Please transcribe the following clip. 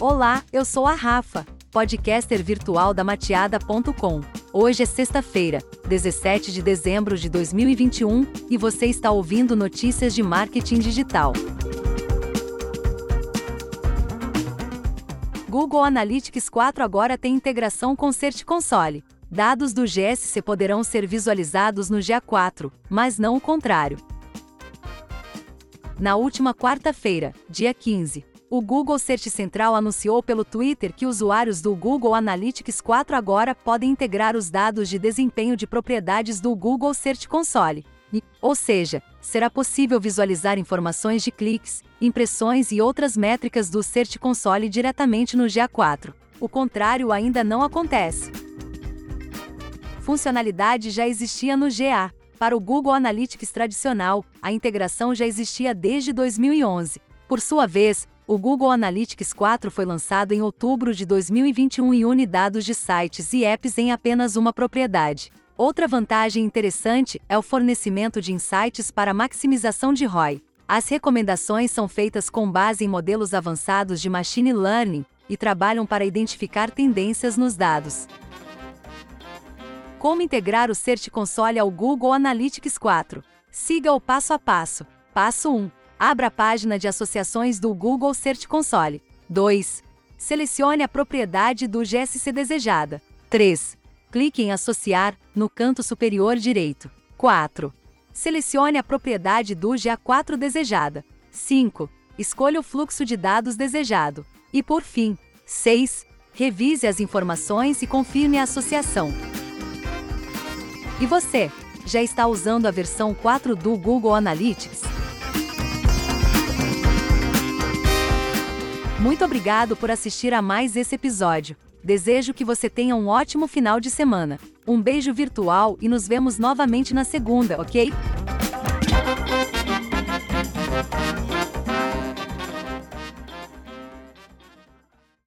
Olá, eu sou a Rafa, podcaster virtual da Mateada.com. Hoje é sexta-feira, 17 de dezembro de 2021, e você está ouvindo notícias de marketing digital. Google Analytics 4 agora tem integração com Search Console. Dados do GSC poderão ser visualizados no GA4, mas não o contrário. Na última quarta-feira, dia 15, o Google Search Central anunciou pelo Twitter que usuários do Google Analytics 4 agora podem integrar os dados de desempenho de propriedades do Google Search Console. Ou seja, será possível visualizar informações de cliques, impressões e outras métricas do Search Console diretamente no GA4. O contrário ainda não acontece. Funcionalidade já existia no GA. Para o Google Analytics tradicional, a integração já existia desde 2011. Por sua vez, o Google Analytics 4 foi lançado em outubro de 2021 e une dados de sites e apps em apenas uma propriedade. Outra vantagem interessante é o fornecimento de insights para maximização de ROI. As recomendações são feitas com base em modelos avançados de machine learning e trabalham para identificar tendências nos dados. Como integrar o Search Console ao Google Analytics 4? Siga o passo a passo. Passo 1. Abra a página de associações do Google Search Console. 2. Selecione a propriedade do GSC desejada. 3. Clique em Associar, no canto superior direito. 4. Selecione a propriedade do GA4 desejada. 5. Escolha o fluxo de dados desejado. E por fim, 6. Revise as informações e confirme a associação. E você, já está usando a versão 4 do Google Analytics? Muito obrigado por assistir a mais esse episódio. Desejo que você tenha um ótimo final de semana. Um beijo virtual e nos vemos novamente na segunda, ok?